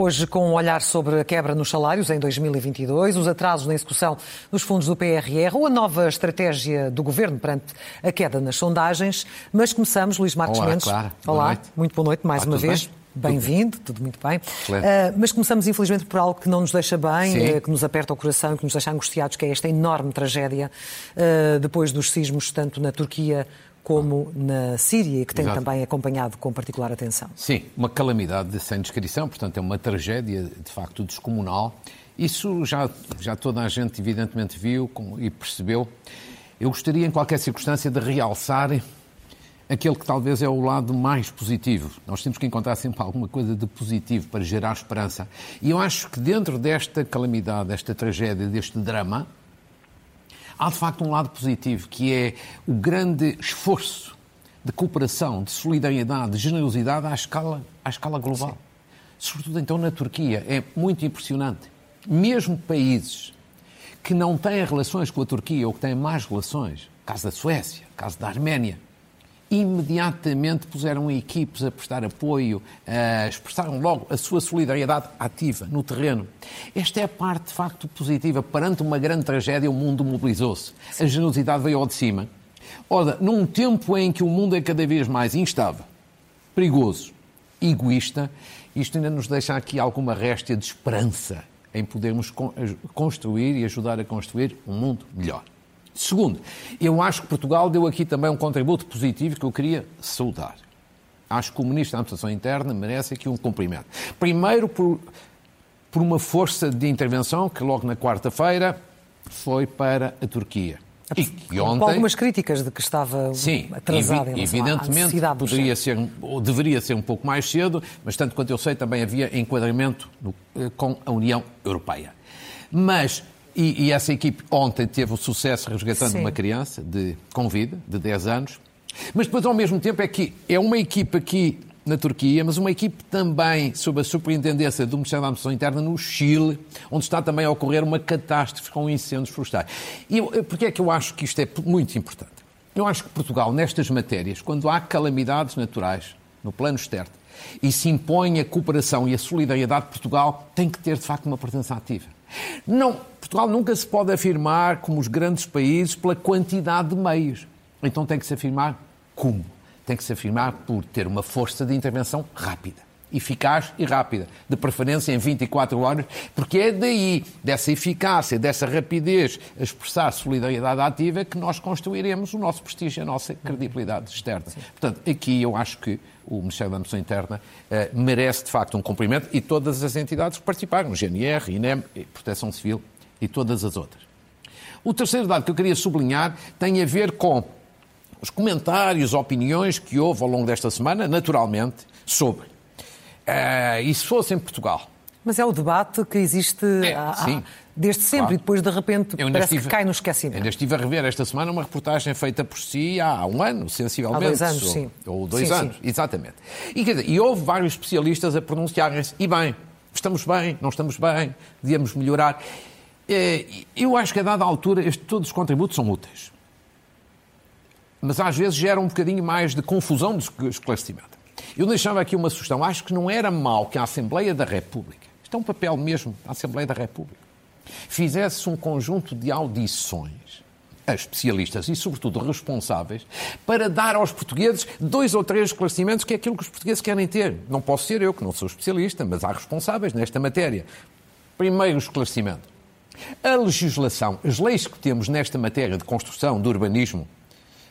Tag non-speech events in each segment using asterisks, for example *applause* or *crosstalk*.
Hoje, com um olhar sobre a quebra nos salários em 2022, os atrasos na execução dos fundos do PRR ou a nova estratégia do governo perante a queda nas sondagens. Mas começamos, Luís Marcos Olá, Mendes. Clara. Olá, Boa muito boa noite mais uma vez. bem? Bem-vindo, tudo muito bem. Ah, mas começamos, infelizmente, por algo que não nos deixa bem, eh, que nos aperta o coração e que nos deixa angustiados, que é esta enorme tragédia ah, depois dos sismos, tanto na Turquia como na Síria, que tem Exato. também acompanhado com particular atenção. Sim, uma calamidade sem descrição, portanto é uma tragédia de facto descomunal. Isso já, já toda a gente evidentemente viu e percebeu. Eu gostaria em qualquer circunstância de realçar aquele que talvez é o lado mais positivo. Nós temos que encontrar sempre alguma coisa de positivo para gerar esperança. E eu acho que dentro desta calamidade, desta tragédia, deste drama, há de facto um lado positivo, que é o grande esforço de cooperação, de solidariedade, de generosidade à escala, à escala global. Sobretudo então na Turquia. É muito impressionante. Mesmo países que não têm relações com a Turquia ou que têm mais relações, caso da Suécia, caso da Arménia, imediatamente puseram equipes a prestar apoio, a expressaram logo a sua solidariedade ativa no terreno. Esta é a parte, de facto, positiva. Perante uma grande tragédia, o mundo mobilizou-se. A generosidade veio ao de cima. Ora, num tempo em que o mundo é cada vez mais instável, perigoso, egoísta, isto ainda nos deixa aqui alguma réstia de esperança em podermos con- construir e ajudar a construir um mundo melhor. Segundo, eu acho que Portugal deu aqui também um contributo positivo que eu queria saudar. Acho que o Ministro da Administração Interna merece aqui um cumprimento. Primeiro, por, por uma força de intervenção que logo na quarta-feira foi para a Turquia. E que Com ontem... algumas críticas de que estava Sim, atrasada evi- em relação à evidentemente poderia ser, ou deveria ser um pouco mais cedo, mas tanto quanto eu sei também havia enquadramento no- eh, com a União Europeia. Mas, e, e essa equipe ontem teve o sucesso resgatando Sim. uma criança de, com vida, de 10 anos, mas depois ao mesmo tempo é que é uma equipe aqui na Turquia, mas uma equipe também sob a superintendência do Ministério da Administração Interna no Chile, onde está também a ocorrer uma catástrofe com incêndios florestais. E porquê é que eu acho que isto é muito importante? Eu acho que Portugal, nestas matérias, quando há calamidades naturais, no plano externo, e se impõe a cooperação e a solidariedade, Portugal tem que ter, de facto, uma presença ativa. Não, Portugal nunca se pode afirmar como os grandes países pela quantidade de meios. Então tem que se afirmar como? Tem que se afirmar por ter uma força de intervenção rápida, eficaz e rápida, de preferência em 24 horas, porque é daí, dessa eficácia, dessa rapidez, a expressar solidariedade ativa, que nós construiremos o nosso prestígio, a nossa credibilidade externa. Portanto, aqui eu acho que o Ministério da Administração Interna eh, merece, de facto, um cumprimento e todas as entidades que participaram, GNR, INEM, Proteção Civil e todas as outras. O terceiro dado que eu queria sublinhar tem a ver com os comentários, opiniões que houve ao longo desta semana, naturalmente, sobre. eh, e se fosse em Portugal? Mas é o debate que existe É, há- sim. desde sempre Claro. e depois de repente Eu parece estive- que cai no esquecimento. Ainda estive a rever esta semana uma reportagem feita por si há um ano, sensivelmente. Há dois anos, ou, sim. Ou dois Sim, anos, sim. exatamente. E, quer dizer, e houve vários especialistas a pronunciarem-se. E bem, estamos bem, não estamos bem, devíamos melhorar. Eh, Eu acho que a dada altura este- todos os contributos são úteis. Mas às vezes gera um bocadinho mais de confusão do esclarecimento. Eu deixava aqui uma sugestão. Acho que não era mal que a Assembleia da República, isto é um papel mesmo da Assembleia da República, fizesse um conjunto de audições a especialistas e, sobretudo, responsáveis para dar aos portugueses dois ou três esclarecimentos que é aquilo que os portugueses querem ter. Não posso ser eu, que não sou especialista, mas há responsáveis nesta matéria. Primeiro esclarecimento. A legislação, as leis que temos nesta matéria de construção, de urbanismo,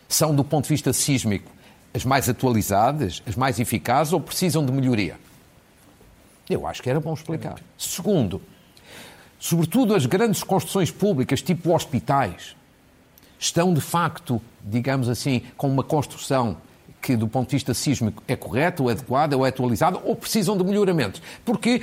são, do ponto de vista sísmico, as mais atualizadas, as mais eficazes ou precisam de melhoria? Eu acho que era bom explicar. Segundo, sobretudo as grandes construções públicas, tipo hospitais, estão de facto, digamos assim, com uma construção que do ponto de vista sísmico é correta, ou adequada, ou é atualizada, ou precisam de melhoramentos. Porque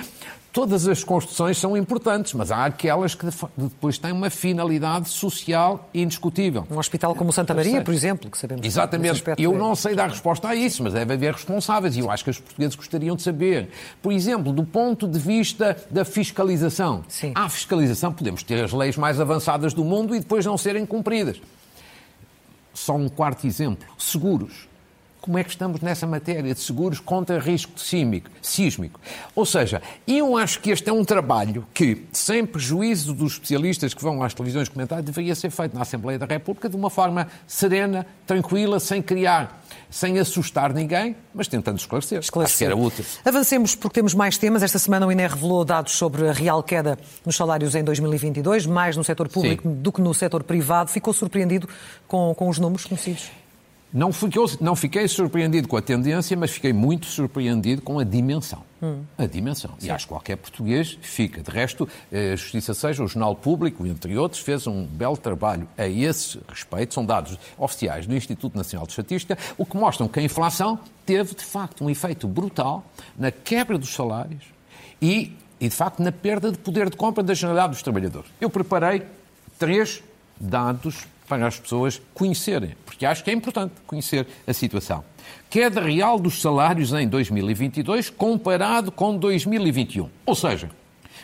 todas as construções são importantes, mas há aquelas que depois têm uma finalidade social indiscutível. Um hospital como o Santa Maria, por exemplo, que sabemos que Exatamente. aspecto Eu não sei dar resposta a isso, mas deve haver responsáveis e eu acho que os portugueses gostariam de saber. Por exemplo, do ponto de vista da fiscalização. Sim. Há fiscalização, podemos ter as leis mais avançadas do mundo e depois não serem cumpridas. Só um quarto exemplo: seguros. Como é que estamos nessa matéria de seguros contra risco sísmico. Ou seja, eu acho que este é um trabalho que, sem prejuízo dos especialistas que vão às televisões comentar, deveria ser feito na Assembleia da República de uma forma serena, tranquila, sem criar, sem assustar ninguém, mas tentando esclarecer. esclarecer. Acho que era útil. Avancemos porque temos mais temas. Esta semana o INE revelou dados sobre a real queda nos salários em 2022, mais no setor público Sim. do que no setor privado. Ficou surpreendido com, com os números conhecidos? Não, ficou, não fiquei surpreendido com a tendência, mas fiquei muito surpreendido com a dimensão. Hum. A dimensão. Sim. E acho que qualquer português fica. De resto, eh, a Justiça Seja, o Jornal Público, entre outros, fez um belo trabalho a esse respeito. São dados oficiais do Instituto Nacional de Estatística, o que mostram que a inflação teve, de facto, um efeito brutal na quebra dos salários e, e de facto, na perda de poder de compra da generalidade dos trabalhadores. Eu preparei três dados para as pessoas conhecerem, porque acho que é importante conhecer a situação. Queda real dos salários em 2022 comparado com 2021. Ou seja,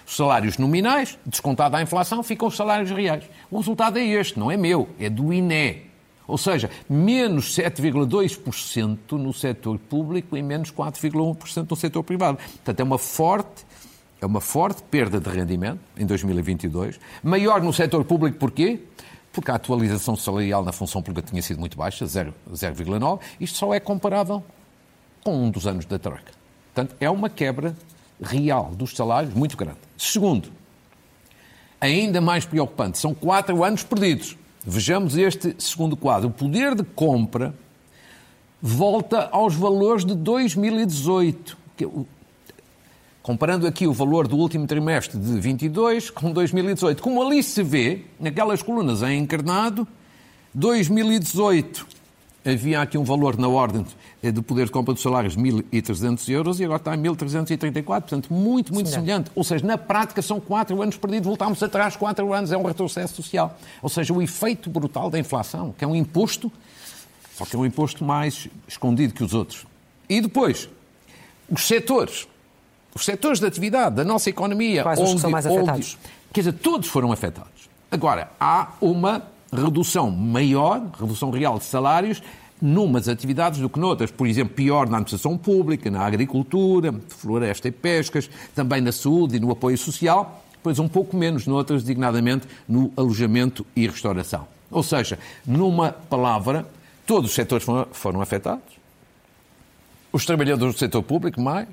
os salários nominais, descontada a inflação, ficam os salários reais. O resultado é este, não é meu, é do INE. Ou seja, menos 7,2% no setor público e menos 4,1% no setor privado. Portanto, é uma forte é uma forte perda de rendimento em 2022, maior no setor público porquê? Porque a atualização salarial na função pública tinha sido muito baixa, 0,9, isto só é comparável com um dos anos da Troika. Portanto, é uma quebra real dos salários muito grande. Segundo, ainda mais preocupante, são quatro anos perdidos. Vejamos este segundo quadro. O poder de compra volta aos valores de 2018. Comparando aqui o valor do último trimestre de 22 com 2018. Como ali se vê, naquelas colunas em encarnado, 2018 havia aqui um valor na ordem de poder de compra dos salários de 1.300 euros e agora está em 1.334, portanto, muito, muito semelhante. Ou seja, na prática são quatro anos perdidos, voltámos atrás quatro anos, é um retrocesso social. Ou seja, o efeito brutal da inflação, que é um imposto, só que é um imposto mais escondido que os outros. E depois, os setores os setores de atividade da nossa economia. Quais onde, os que são mais afetados? Onde, quer dizer, todos foram afetados. Agora, há uma redução maior, redução real de salários, numas atividades do que noutras. Por exemplo, pior na administração pública, na agricultura, floresta e pescas, também na saúde e no apoio social, pois um pouco menos noutras, designadamente no alojamento e restauração. Ou seja, numa palavra, todos os setores foram, foram afetados. Os trabalhadores do setor público, mais,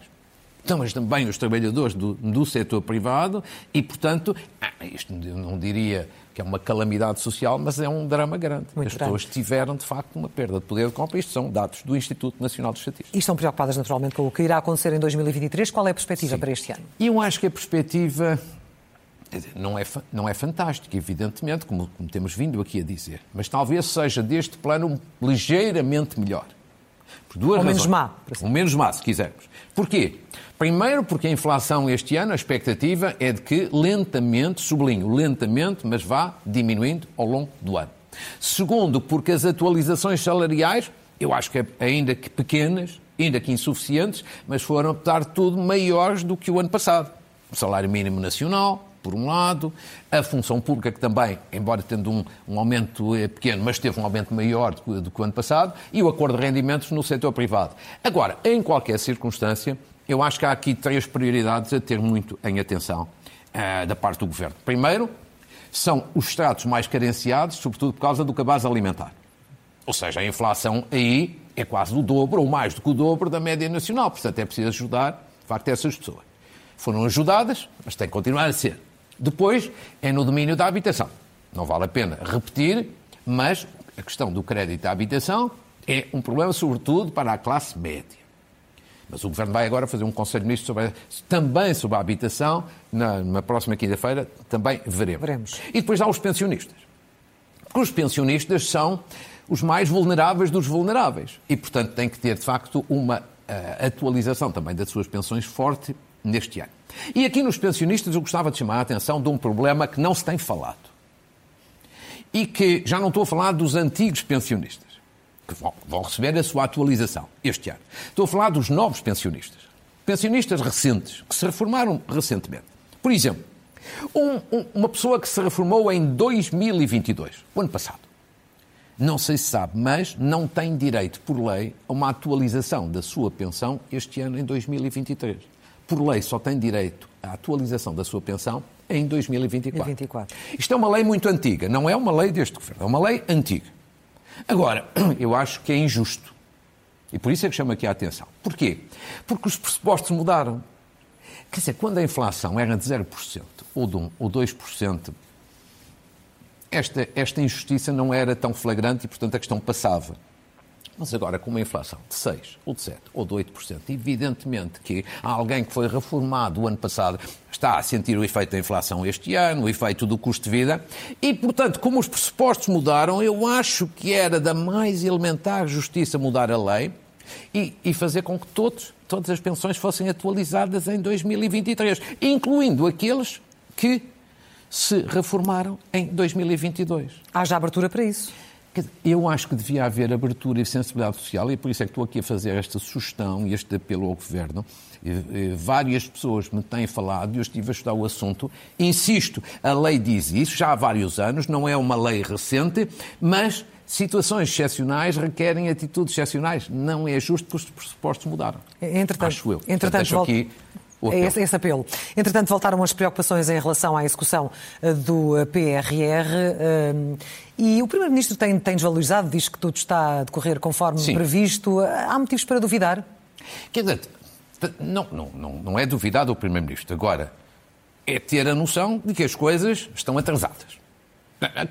mas também os trabalhadores do, do setor privado e, portanto, ah, isto não diria que é uma calamidade social, mas é um drama grande. Muito As grande. pessoas tiveram, de facto, uma perda de poder de compra. Isto são dados do Instituto Nacional de Estatística. E estão preocupadas, naturalmente, com o que irá acontecer em 2023. Qual é a perspectiva Sim. para este ano? Eu acho que a perspectiva não é, não é fantástica, evidentemente, como, como temos vindo aqui a dizer, mas talvez seja deste plano ligeiramente melhor. Por duas Ou menos má. Ou menos má, se quisermos. Porquê? Primeiro, porque a inflação este ano, a expectativa é de que lentamente, sublinho, lentamente, mas vá diminuindo ao longo do ano. Segundo, porque as atualizações salariais, eu acho que ainda que pequenas, ainda que insuficientes, mas foram, apesar de tudo, maiores do que o ano passado. O salário mínimo nacional, por um lado, a função pública, que também, embora tendo um, um aumento eh, pequeno, mas teve um aumento maior do do que o ano passado, e o acordo de rendimentos no setor privado. Agora, em qualquer circunstância, eu acho que há aqui três prioridades a ter muito em atenção uh, da parte do Governo. Primeiro, são os estratos mais carenciados, sobretudo por causa do cabaz alimentar. Ou seja, a inflação aí é quase o dobro, ou mais do que o dobro da média nacional. Portanto, é preciso ajudar, de facto, essas pessoas. Foram ajudadas, mas têm que continuar a ser. Depois, é no domínio da habitação. Não vale a pena repetir, mas a questão do crédito à habitação é um problema, sobretudo, para a classe média. Mas o Governo vai agora fazer um Conselho de Ministros sobre, também sobre a habitação, na, na próxima quinta-feira, também veremos. veremos. E depois há os pensionistas. Porque os pensionistas são os mais vulneráveis dos vulneráveis. E, portanto, têm que ter, de facto, uma uh, atualização também das suas pensões forte neste ano. E aqui nos pensionistas eu gostava de chamar a atenção de um problema que não se tem falado. E que já não estou a falar dos antigos pensionistas que vão receber a sua atualização este ano. Estou a falar dos novos pensionistas. Pensionistas recentes, que se reformaram recentemente. Por exemplo, um, um, uma pessoa que se reformou em 2022, o ano passado. não sei se sabe, mas não tem direito, por lei, a uma atualização da sua pensão este ano, em 2023. Por lei, só tem direito à atualização da sua pensão em 2024. 24. Isto é uma lei muito antiga, não é uma lei deste governo, é uma lei antiga. Agora, *clears throat* eu acho que é injusto. E por isso é que chamo aqui a atenção. Porquê? Porque os pressupostos mudaram. Quer dizer, quando a inflação era de 0% ou de 1% ou 2%, esta, esta injustiça não era tão flagrante e, portanto, a questão passava. Mas agora, com uma inflação de 6, ou de 7, ou de 8%, evidentemente que há alguém que foi reformado o ano passado está a sentir o efeito da inflação este ano, o efeito do custo de vida, e, portanto, como os pressupostos mudaram, eu acho que era da mais elementar justiça mudar a lei e, e fazer com que todos, todas as pensões fossem atualizadas em 2023, incluindo aqueles que se reformaram em 2022. Haja abertura para isso. Eu acho que devia haver abertura e sensibilidade social, e por isso é que estou aqui a fazer esta sugestão e este apelo ao Governo. Várias pessoas me têm falado e eu estive a estudar o assunto. Insisto, a lei diz isso já há vários anos, não é uma lei recente, mas situações excepcionais requerem atitudes excepcionais. Não é justo porque os pressupostos mudaram. Entretanto, acho eu. Entretanto, Portanto, aqui é esse, esse, apelo. Entretanto, voltaram as preocupações em relação à execução eh, do eh, PRR eh, e o Primeiro-Ministro tem, tem desvalorizado, diz que tudo está a decorrer conforme Sim. previsto. Há motivos para duvidar? Quer dizer, não, não, não, não é duvidar do Primeiro-Ministro. Agora, é ter a noção de que as coisas estão atrasadas.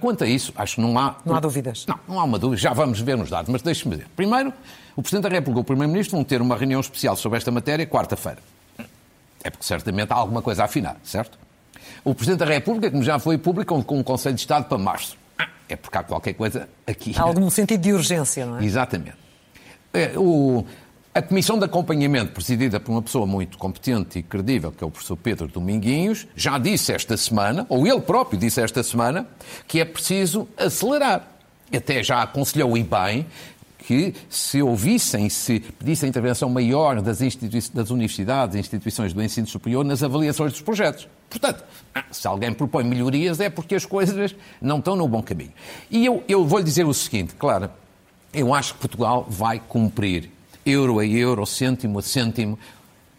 Quanto a isso, acho que não há. Não há dúvidas. Não, não há uma dúvida. Já vamos ver nos dados, mas deixe-me dizer. Primeiro, o Presidente da República e o Primeiro-Ministro vão ter uma reunião especial sobre esta matéria quarta-feira. É porque certamente há alguma coisa a afinar, certo? O Presidente da República, como já foi público, com um Conselho de Estado para março. É porque há qualquer coisa aqui. Há algum sentido de urgência, não é? Exatamente. É, o, a Comissão de Acompanhamento, presidida por uma pessoa muito competente e credível, que é o professor Pedro Dominguinhos, já disse esta semana, ou ele próprio disse esta semana, que é preciso acelerar. Até já aconselhou e bem que se ouvissem, se pedissem intervenção maior das, das universidades e instituições do ensino superior nas avaliações dos projetos. Portanto, se alguém propõe melhorias é porque as coisas não estão no bom caminho. E eu, eu vou-lhe dizer o seguinte, claro, eu acho que Portugal vai cumprir euro a euro, cêntimo a cêntimo,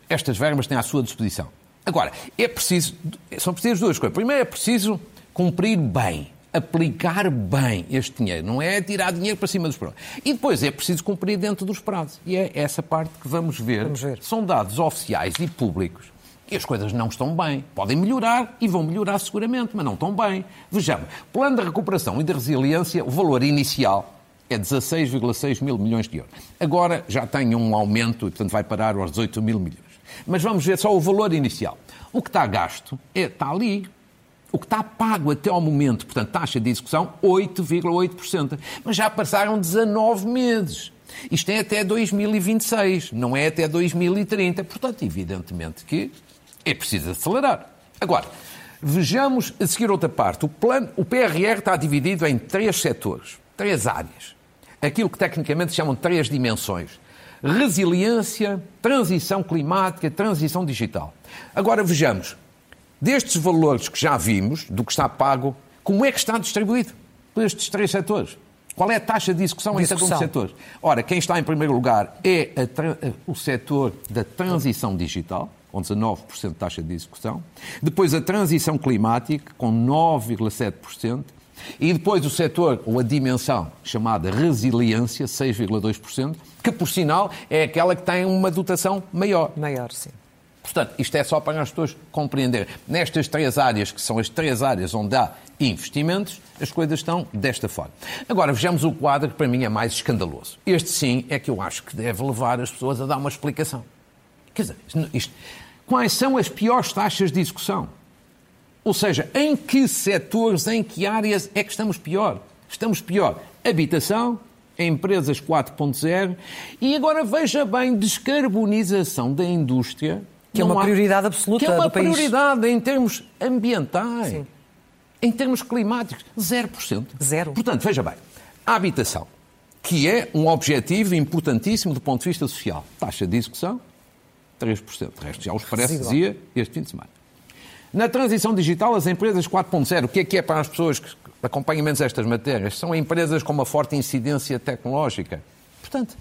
estas verbas têm à sua disposição. Agora, é preciso, são precisas duas coisas. Primeiro, é preciso cumprir bem aplicar bem este dinheiro, não é tirar dinheiro para cima dos prazos. E depois é preciso cumprir dentro dos prazos. E é essa parte que vamos ver. Vamos ver. São dados oficiais e públicos. E as coisas não estão bem. Podem melhorar e vão melhorar seguramente, mas não estão bem. Vejamos, plano de recuperação e de resiliência, o valor inicial é 16,6 mil milhões de euros. Agora já tem um aumento e, portanto, vai parar aos 18 mil milhões. Mas vamos ver só o valor inicial. O que está gasto é, está ali, o que está pago até ao momento, portanto, taxa de execução, 8,8%. Mas já passaram 19 meses. Isto é até 2026, não é até 2030. Portanto, evidentemente que é preciso acelerar. Agora, vejamos a seguir outra parte. O, plano, o PRR está dividido em três setores, três áreas. Aquilo que tecnicamente chamam de três dimensões. Resiliência, transição climática, transição digital. Agora vejamos, destes valores que já vimos, do que está pago, como é que está distribuído por estes três setores? Qual é a taxa de execução, em cada um dos setores? Ora, quem está em primeiro lugar é o setor da transição digital, com 19% de taxa de execução. Depois a transição climática, com 9,7%. E depois o setor, ou a dimensão chamada resiliência, 6,2%, que por sinal é aquela que tem uma dotação maior. Maior, sim. Portanto, isto é só para as pessoas compreenderem. Nestas três áreas, que são as três áreas onde há investimentos, as coisas estão desta forma. Agora, vejamos o quadro que para mim é mais escandaloso. Este sim é que eu acho que deve levar as pessoas a dar uma explicação. Quer dizer, isto, quais são as piores taxas de execução? Ou seja, em que setores, em que áreas é que estamos pior? Estamos pior. Habitação, empresas 4.0 e agora veja bem, descarbonização da indústria que é uma há, prioridade absoluta Que é uma prioridade em termos ambientais, Sim. em termos climáticos, 0%. Zero. Portanto, veja bem, a habitação, que é um objetivo importantíssimo do ponto de vista social. Taxa de execução, 3%. O resto já os parece, dizia, este fim de semana. Na transição digital, as empresas 4.0, o que é que é para as pessoas que acompanhamentos destas matérias são empresas com uma forte incidência tecnológica. Portanto,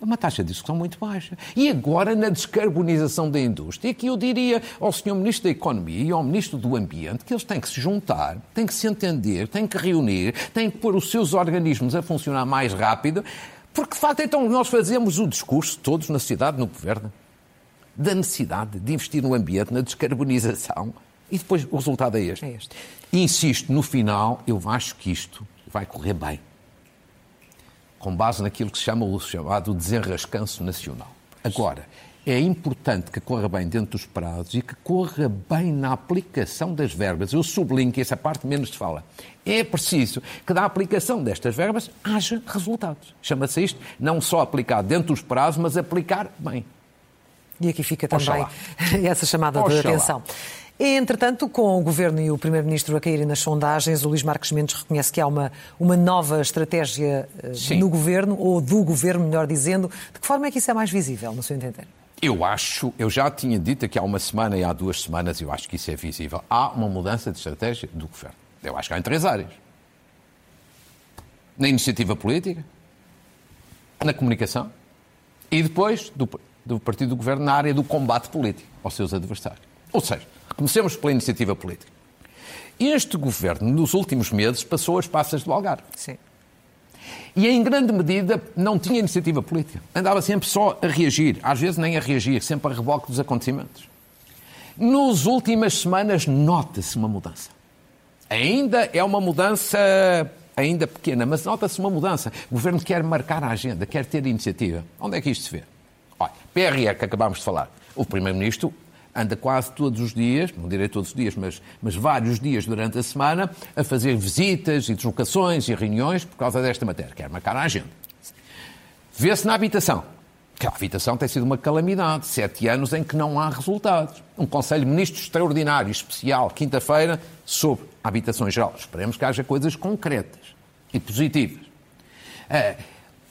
uma taxa de discussão muito baixa. E agora na descarbonização da indústria, que eu diria ao Sr. Ministro da Economia e ao Ministro do Ambiente que eles têm que se juntar, têm que se entender, têm que reunir, têm que pôr os seus organismos a funcionar mais rápido, porque de facto então nós fazemos o discurso, todos na sociedade, no governo, da necessidade de investir no ambiente, na descarbonização, e depois o resultado é este. É este. Insisto, no final, eu acho que isto vai correr bem com base naquilo que se chama o chamado desenrascanço nacional. Agora, é importante que corra bem dentro dos prazos e que corra bem na aplicação das verbas. Eu sublinho que essa parte menos se fala. É preciso que da aplicação destas verbas haja resultados. Chama-se isto não só aplicar dentro dos prazos, mas aplicar bem. E aqui fica também Oxalá. *laughs* essa chamada Oxalá. de atenção. Entretanto, com o Governo e o Primeiro-Ministro a caírem nas sondagens, o Luís Marques Mendes reconhece que há uma, uma nova estratégia eh, Sim. no Governo, ou do Governo, melhor dizendo. De que forma é que isso é mais visível, no seu entender? Eu acho, eu já tinha dito aqui há uma semana e há duas semanas, eu acho que isso é visível. Há uma mudança de estratégia do Governo. Eu acho que há em três áreas. Na iniciativa política, na comunicação e depois do, do Partido do Governo na área do combate político aos seus adversários. Ou seja, Comecemos pela iniciativa política. Este governo, nos últimos meses, passou as passas do Algarve. Sim. E em grande medida não tinha iniciativa política. Andava sempre só a reagir, às vezes nem a reagir, sempre a reboque dos acontecimentos. Nos últimas semanas nota-se uma mudança. Ainda é uma mudança ainda pequena, mas nota-se uma mudança. O governo quer marcar a agenda, quer ter iniciativa. Onde é que isto se vê? Olha, PRR, que acabámos de falar. O Primeiro-Ministro anda quase todos os dias, não direi todos os dias, mas, mas vários dias durante a semana, a fazer visitas e deslocações e reuniões por causa desta matéria. Quer marcar a agenda. Vê-se na habitação. Que a habitação tem sido uma calamidade. Sete anos em que não há resultados. Um Conselho de Ministros extraordinário, especial, quinta-feira, sobre a habitação geral. Esperemos que haja coisas concretas e positivas. É,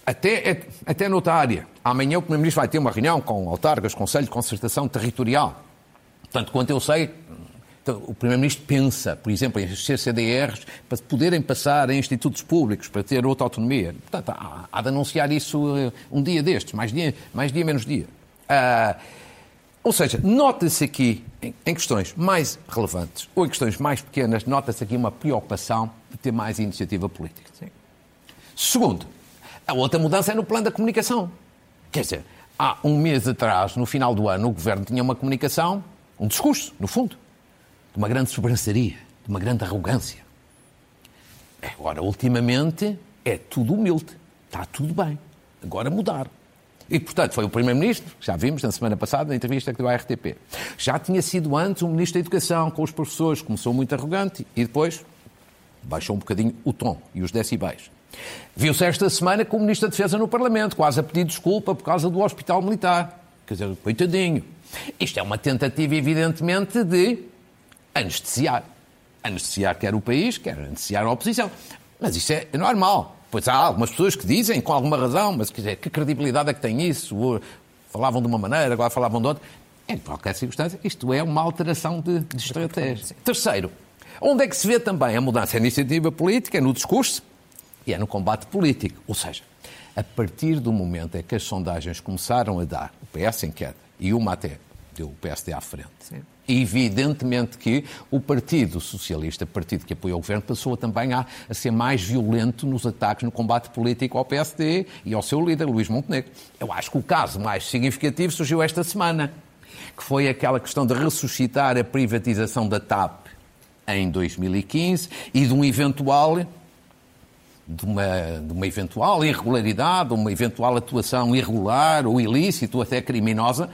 até, até noutra área. Amanhã o Primeiro-Ministro vai ter uma reunião com autargas, Conselho de Concertação Territorial. Portanto, quanto eu sei, então, o Primeiro-Ministro pensa, por exemplo, em CCDRs para poderem passar em institutos públicos, para ter outra autonomia. Portanto, há, há de anunciar isso uh, um dia destes, mais dia, mais dia menos dia. Uh, ou seja, nota-se aqui, em, em, questões mais relevantes ou em questões mais pequenas, nota-se aqui uma preocupação de ter mais iniciativa política. Sim. Segundo, a outra mudança é no plano da comunicação. Quer dizer, há um mês atrás, no final do ano, o Governo tinha uma comunicação um discurso, no fundo, de uma grande sobranceria, de uma grande arrogância. Agora, ultimamente, é tudo humilde. Está tudo bem. Agora mudar. E, portanto, foi o Primeiro-Ministro, já vimos na semana passada, na entrevista que deu à RTP. Já tinha sido antes o Ministro da Educação com os professores, começou muito arrogante e depois baixou um bocadinho o tom e os decibéis. Viu-se esta semana com o Ministro da Defesa no Parlamento, quase a pedir desculpa por causa do Hospital Militar. Quer dizer, coitadinho, isto é uma tentativa, evidentemente, de anestesiar. Anestesiar quer o país, quer anestesiar a oposição. Mas isso é normal. Pois há algumas pessoas que dizem, com alguma razão, mas quer dizer, que credibilidade é que tem isso? Falavam de uma maneira, agora falavam de outra. Em qualquer circunstância, isto é uma alteração de, de estratégia. Terceiro, onde é que se vê também a mudança? É a iniciativa política, é no discurso e é no combate político. Ou seja, a partir do momento em que as sondagens começaram a dar o PS em queda, e uma até deu o PSD à frente. Sim. Evidentemente que o Partido Socialista, partido que apoia o governo, passou também a, a, ser mais violento nos ataques no combate político ao PSD e ao seu líder, Luís Montenegro. Eu acho que o caso mais significativo surgiu esta semana, que foi aquela questão de ressuscitar a privatização da TAP em 2015 e de um eventual de uma, de uma eventual irregularidade, uma eventual atuação irregular ou ilícita ou até criminosa,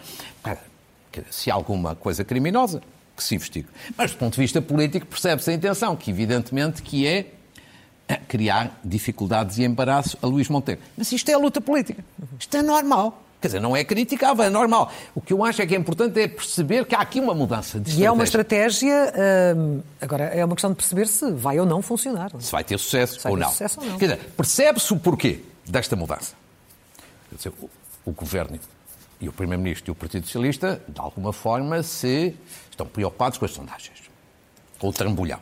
se alguma coisa criminosa, que se investigue. Mas do ponto de vista político percebe-se a intenção, que evidentemente que é criar dificuldades e embaraço a Luís Monteiro. Mas isto é a luta política. Isto é normal. Quer dizer, não é criticável, é normal. O que eu acho é que é importante é perceber que há aqui uma mudança de estratégia. E é uma estratégia, hum, agora, é uma questão de perceber se vai ou não funcionar. Se vai ter sucesso, vai ou, ter não. sucesso ou não. Quer dizer, percebe-se o porquê desta mudança. Quer dizer, o, o Governo e o Primeiro-Ministro e o Partido Socialista, de alguma forma, se estão preocupados com as sondagens, com o trambolhão.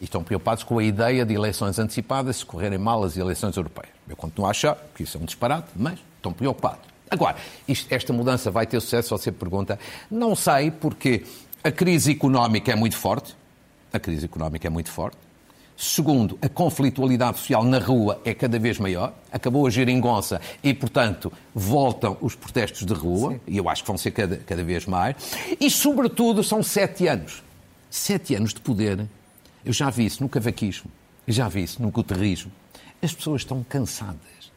E estão preocupados com a ideia de eleições antecipadas se correrem mal as eleições europeias. Eu continuo a achar que isso é um disparate, mas estão preocupados. Agora, isto, esta mudança vai ter sucesso, você pergunta. Não sei, porque a crise económica é muito forte. A crise económica é muito forte. Segundo, a conflitualidade social na rua é cada vez maior. Acabou a geringonça e, portanto, voltam os protestos de rua, Sim. e eu acho que vão ser cada, cada vez mais. E, sobretudo, são sete anos. Sete anos de poder. Eu já vi isso no cavaquismo, já vi isso no guterrismo. As pessoas estão cansadas.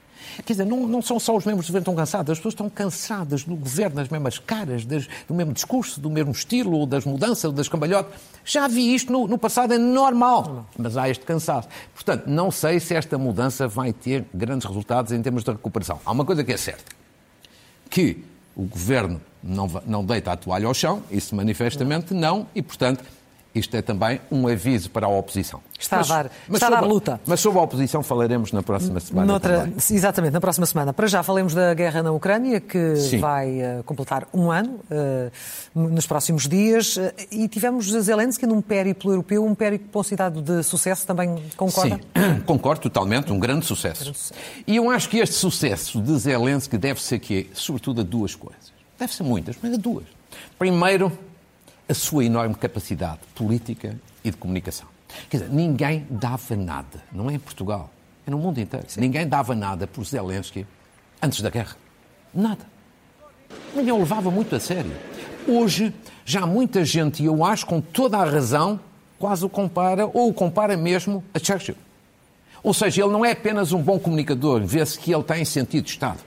Quer dizer, não, não são só os membros do governo que estão cansados, as pessoas estão cansadas do governo, das mesmas caras, das, do mesmo discurso, do mesmo estilo, das mudanças, das cambalhotas. Já vi isto no, no passado, é normal, mas há este cansaço. Portanto, não sei se esta mudança vai ter grandes resultados em termos de recuperação. Há uma coisa que é certa, que o governo não, não deita a toalha ao chão, isso manifestamente não, e, portanto, isto é também um aviso para a oposição. Está mas, a dar, mas está a dar luta. Mas sobre a oposição falaremos na próxima semana. Noutra, exatamente, na próxima semana. Para já falemos da guerra na Ucrânia, que Sim. vai uh, completar um ano uh, nos próximos dias. Uh, e tivemos Zelensky num périplo europeu, um périplo considerado de sucesso, também concorda? Sim, *clears throat* concordo totalmente, um grande sucesso. grande sucesso. E eu acho que este sucesso de Zelensky deve ser que, sobretudo, a duas coisas. Deve ser muitas, mas a duas. Primeiro, a sua enorme capacidade política e de comunicação. Quer dizer, ninguém dava nada, não é em Portugal, é no mundo inteiro. Sim. Ninguém dava nada por Zelensky antes da guerra. Nada. Ninguém o levava muito a sério. Hoje, já muita gente, e eu acho com toda a razão, quase o compara, ou o compara mesmo a Churchill. Ou seja, ele não é apenas um bom comunicador, vê-se que ele tem sentido de Estado,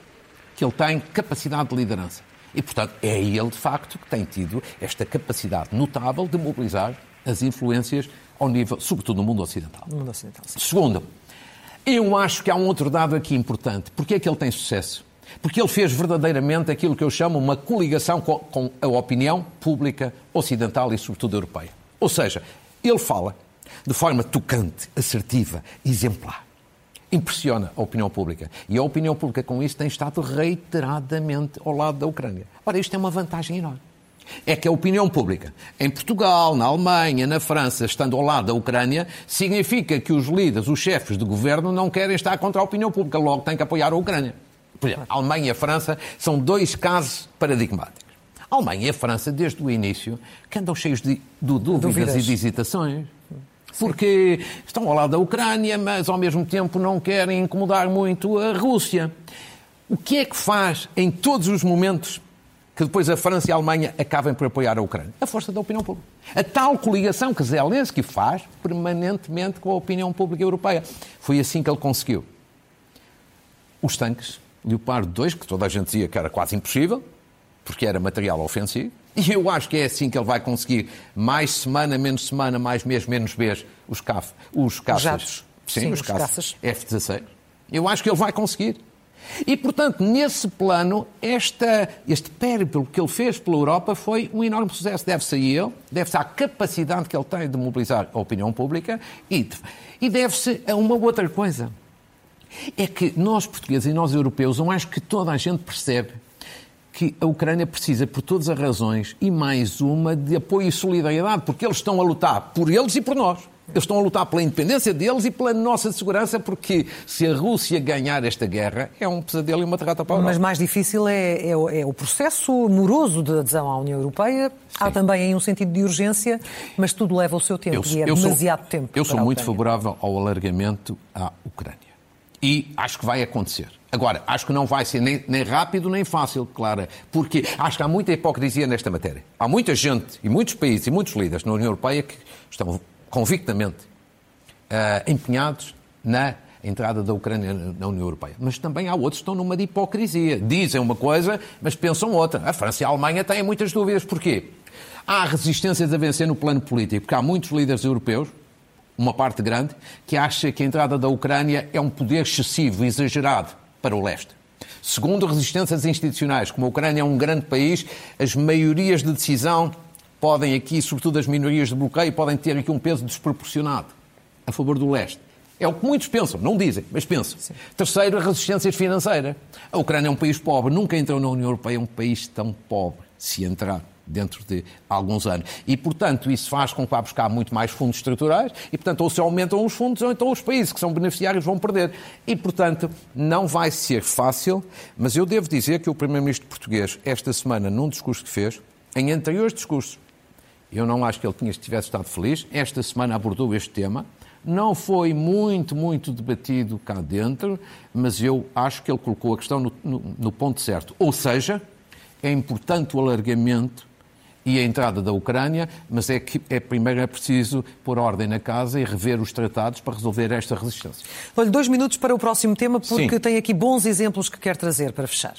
que ele tem capacidade de liderança. E, portanto, é ele, de facto, que tem tido esta capacidade notável de mobilizar as influências ao nível, sobretudo no mundo ocidental. No mundo ocidental sim. Segundo, eu acho que há um outro dado aqui importante. Porquê é que ele tem sucesso? Porque ele fez verdadeiramente aquilo que eu chamo uma coligação com, com a opinião pública ocidental e, sobretudo, europeia. Ou seja, ele fala de forma tocante, assertiva, exemplar impressiona a opinião pública. E a opinião pública, com isso, tem estado reiteradamente ao lado da Ucrânia. Ora, isto é uma vantagem enorme. É que a opinião pública em Portugal, na Alemanha, na França, estando ao lado da Ucrânia, significa que os líderes, os chefes de governo, não querem estar contra a opinião pública, logo têm que apoiar a Ucrânia. Por exemplo, a Alemanha e a França são dois casos paradigmáticos. A Alemanha e a França, desde o início, que andam cheios de, de dúvidas, dúvidas, e de hesitações porque estão ao lado da Ucrânia, mas ao mesmo tempo não querem incomodar muito a Rússia. O que é que faz em todos os momentos que depois a França e a Alemanha acabem por apoiar a Ucrânia? A força da opinião pública. A tal coligação que Zelensky faz permanentemente com a opinião pública europeia. Foi assim que ele conseguiu. Os tanques Leopard 2, que toda a gente dizia que era quase impossível, porque era material ofensivo, e eu acho que é assim que ele vai conseguir, mais semana, menos semana, mais mês, menos mês, os, caf, os caças. Sim, Sim, os, os caças, F-16. Eu acho que ele vai conseguir. E, portanto, nesse plano, esta, este périplo que ele fez pela Europa foi um enorme sucesso. Deve-se a ele, deve-se à capacidade que ele tem de mobilizar a opinião pública e, e deve-se a uma outra coisa. É que nós, portugueses e nós, europeus, eu acho que toda a gente percebe que a Ucrânia precisa, por todas as razões, e mais uma, de apoio e solidariedade, porque eles estão a lutar por eles e por nós. Eles estão a lutar pela independência deles e pela nossa segurança, porque se a Rússia ganhar esta guerra, é um pesadelo e uma derrota para a Mas mais difícil é, é, é, o processo moroso de adesão à União Europeia. Sim. Há também aí um sentido de urgência, mas tudo leva o seu tempo eu, e é demasiado sou, tempo. Eu sou muito favorável ao alargamento à Ucrânia. E acho que vai acontecer. Agora, acho que não vai ser nem, nem, rápido nem fácil, Clara, porque acho que há muita hipocrisia nesta matéria. Há muita gente e muitos países e muitos líderes na União Europeia que estão convictamente uh, empenhados na entrada da Ucrânia na União Europeia. Mas também há outros que estão numa de hipocrisia. Dizem uma coisa, mas pensam outra. A França e a Alemanha têm muitas dúvidas. Porquê? Há resistências a vencer no plano político, porque há muitos líderes europeus uma parte grande, que acha que a entrada da Ucrânia é um poder excessivo, exagerado para o leste. Segundo, resistências institucionais. Como a Ucrânia é um grande país, as maiorias de decisão podem aqui, sobretudo as minorias de bloqueio, podem ter aqui um peso desproporcionado a favor do leste. É o que muitos pensam, não dizem, mas pensam. Sim. Terceiro, a resistência financeira. A Ucrânia é um país pobre, nunca entrou na União Europeia, é um país tão pobre, se entrar dentro de alguns anos. E, portanto, isso faz com que vá buscar muito mais fundos estruturais e, portanto, ou se aumentam os fundos ou então os países que são beneficiários vão perder. E, portanto, não vai ser fácil, mas eu devo dizer que o Primeiro-Ministro português, esta semana, num discurso que fez, em anteriores discursos, eu não acho que ele tivesse estado feliz, esta semana abordou este tema, não foi muito, muito debatido cá dentro, mas eu acho que ele colocou a questão no, no, no ponto certo. Ou seja, é importante o alargamento e a entrada da Ucrânia, mas é que é, primeiro é preciso pôr ordem na casa e rever os tratados para resolver esta resistência. Olha, dois minutos para o próximo tema, porque Sim. tem aqui bons exemplos que quer trazer para fechar.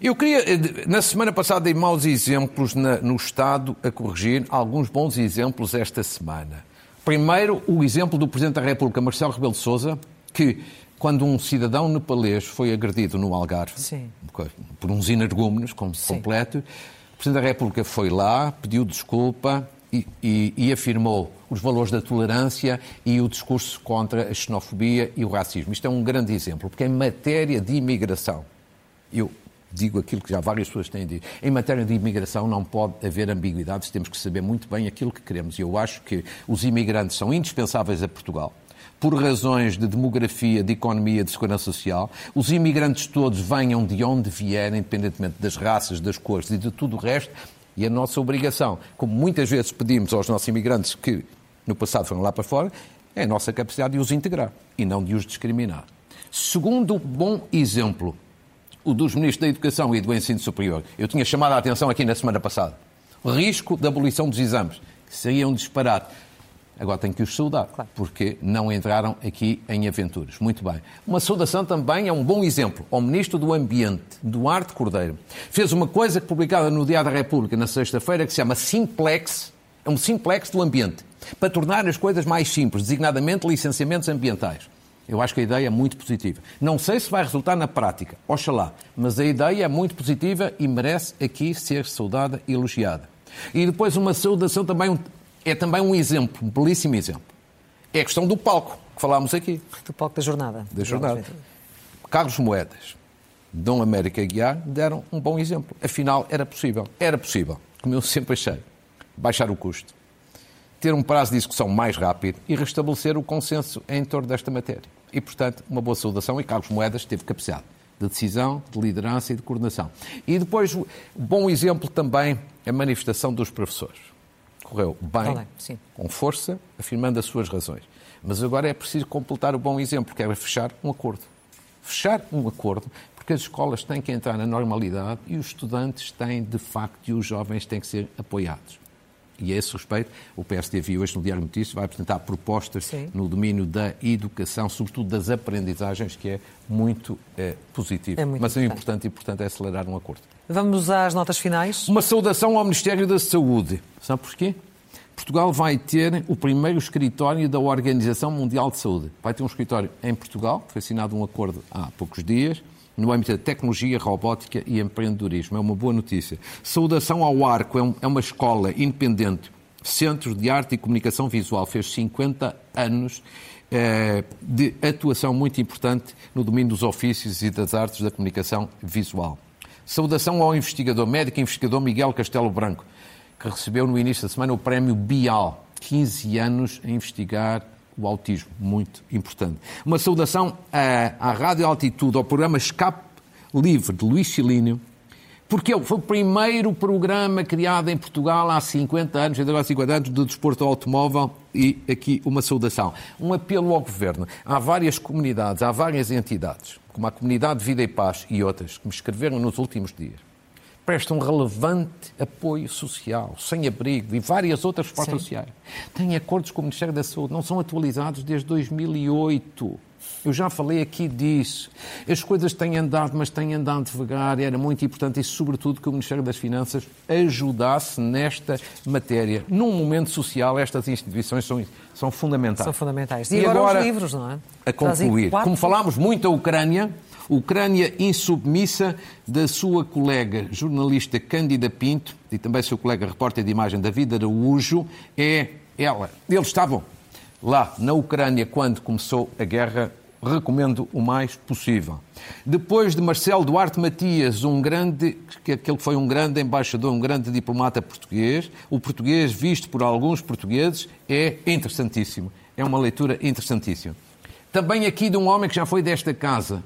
Eu queria, eh, na semana passada, dei maus exemplos na, no Estado a corrigir, alguns bons exemplos esta semana. Primeiro, o exemplo do Presidente da República, Marcelo Rebelo de Sousa, que quando um cidadão nepalês foi agredido no Algarve Sim. por uns energúmenos como completo, o Presidente da República foi lá, pediu desculpa e, e, e, afirmou os valores da tolerância e o discurso contra a xenofobia e o racismo. Isto é um grande exemplo, porque em matéria de imigração, eu digo aquilo que já várias pessoas têm dito. Em matéria de imigração não pode haver ambiguidades, temos que saber muito bem aquilo que queremos. E eu acho que os imigrantes são indispensáveis a Portugal. Por razões de demografia, de economia, de segurança social, os imigrantes todos venham de onde vierem, independentemente das raças, das cores e de tudo o resto, e a nossa obrigação, como muitas vezes pedimos aos nossos imigrantes que no passado foram lá para fora, é a nossa capacidade de os integrar e não de os discriminar. Segundo bom exemplo, o dos ministros da Educação e do Ensino Superior. Eu tinha chamado a atenção aqui na semana passada. O risco da abolição dos exames, que seria um disparate. Agora tenho que os saudar, claro. porque não entraram aqui em aventuras. Muito bem. Uma saudação também é um bom exemplo ao Ministro do Ambiente, Duarte Cordeiro. Fez uma coisa publicada no Diário da República na sexta-feira que se chama Simplex, é um simplex do ambiente, para tornar as coisas mais simples, designadamente licenciamentos ambientais. Eu acho que a ideia é muito positiva. Não sei se vai resultar na prática, oxalá, mas a ideia é muito positiva e merece aqui ser saudada e elogiada. E depois uma saudação também é também um exemplo, um belíssimo exemplo. É a questão do palco, que falámos aqui. Do palco da jornada. Da jornada. Carlos Moedas, Dom América Guiar deram um bom exemplo. Afinal, era possível. Era possível, como eu sempre achei, baixar o custo, ter um prazo de execução mais rápido e restabelecer o consenso em torno desta matéria e, portanto, uma boa saudação. E Carlos Moedas teve capacidade de decisão, de liderança e de coordenação. E depois, bom exemplo também, a manifestação dos professores. Correu bem, com força, afirmando as suas razões. Mas agora é preciso completar o bom exemplo, que é fechar um acordo. Fechar um acordo, porque as escolas têm que entrar na normalidade e os estudantes têm, de facto, e os jovens têm que ser apoiados. E a esse respeito, o PSD viu hoje no Diário Notícias vai apresentar propostas Sim. no domínio da educação, sobretudo das aprendizagens, que é muito é, positivo. É muito Mas é importante e, portanto, é acelerar um acordo. Vamos às notas finais. Uma saudação ao Ministério da Saúde. Sabe porquê? Portugal vai ter o primeiro escritório da Organização Mundial de Saúde. Vai ter um escritório em Portugal, foi assinado um acordo há poucos dias no âmbito da tecnologia, robótica e empreendedorismo. É uma boa notícia. Saudação ao Arco, é, é uma escola independente, Centro de Arte e Comunicação Visual, fez 50 anos eh, de atuação muito importante no domínio dos ofícios e das artes da comunicação visual. Saudação ao investigador, médico e investigador Miguel Castelo Branco, que recebeu no início da semana o prémio Bial, 15 anos a investigar o autismo, muito importante. Uma saudação à, à Rádio Altitude, ao programa Escape Livre de Luís Silínio, porque ele foi o primeiro programa criado em Portugal há 50 anos, ainda há 50 anos, do desporto automóvel e aqui uma saudação. Um apelo ao Governo. Há várias comunidades, há várias entidades, como a Comunidade de Vida e Paz e outras, que me escreveram nos últimos dias prestam relevante apoio social, sem abrigo e várias outras formas sociais. Têm acordos com o Ministério da Saúde, não são atualizados desde 2008. Eu já falei aqui disso. As coisas têm andado, mas têm andado devagar. Era muito importante e, sobretudo, que o Ministério das Finanças ajudasse nesta matéria. Num momento social, estas instituições são, são fundamentais. São fundamentais. E, e agora, agora, os livros, não é? A concluir. Como falámos muito da Ucrânia, Ucrânia insubmissa da sua colega jornalista Cândida Pinto e também seu colega repórter de imagem David Araújo, é ela. Eles estavam lá na Ucrânia quando começou a guerra recomendo o mais possível. Depois de Marcelo Duarte Matias, um grande, que aquele que foi um grande embaixador, um grande diplomata português, o português visto por alguns portugueses é interessantíssimo. É uma leitura interessantíssima. Também aqui de um homem que já foi desta casa,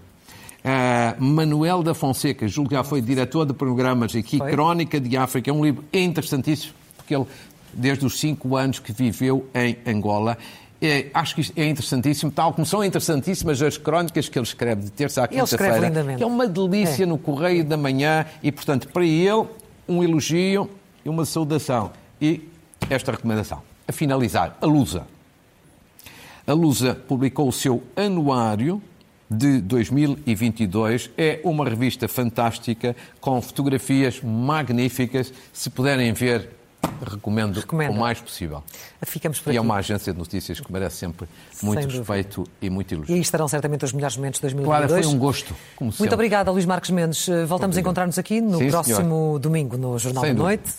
Uh, Manuel da Fonseca, julgo que já foi diretor de programas aqui, foi? Crónica de África, é um livro interessantíssimo, porque ele, desde os cinco anos que viveu em Angola, é, acho que é interessantíssimo, tal como são interessantíssimas as crónicas que ele escreve de terça à quinta-feira, é uma delícia é. no Correio da Manhã e, portanto, para ele, um elogio e uma saudação. E esta recomendação. A finalizar, a Lusa. A Lusa publicou o seu anuário de 2022. É uma revista fantástica, com fotografias magníficas. Se puderem ver, recomendo Recomendo. o mais possível. Ficamos por e aqui. é uma agência de notícias que merece sempre muito respeito e muito elogio. E aí estarão certamente os melhores momentos de 2022. Claro, foi um gosto. Muito sempre. obrigada, Luís Marques Mendes. Voltamos a encontrar-nos aqui no Sim, próximo senhor. domingo no Jornal Sem da Noite.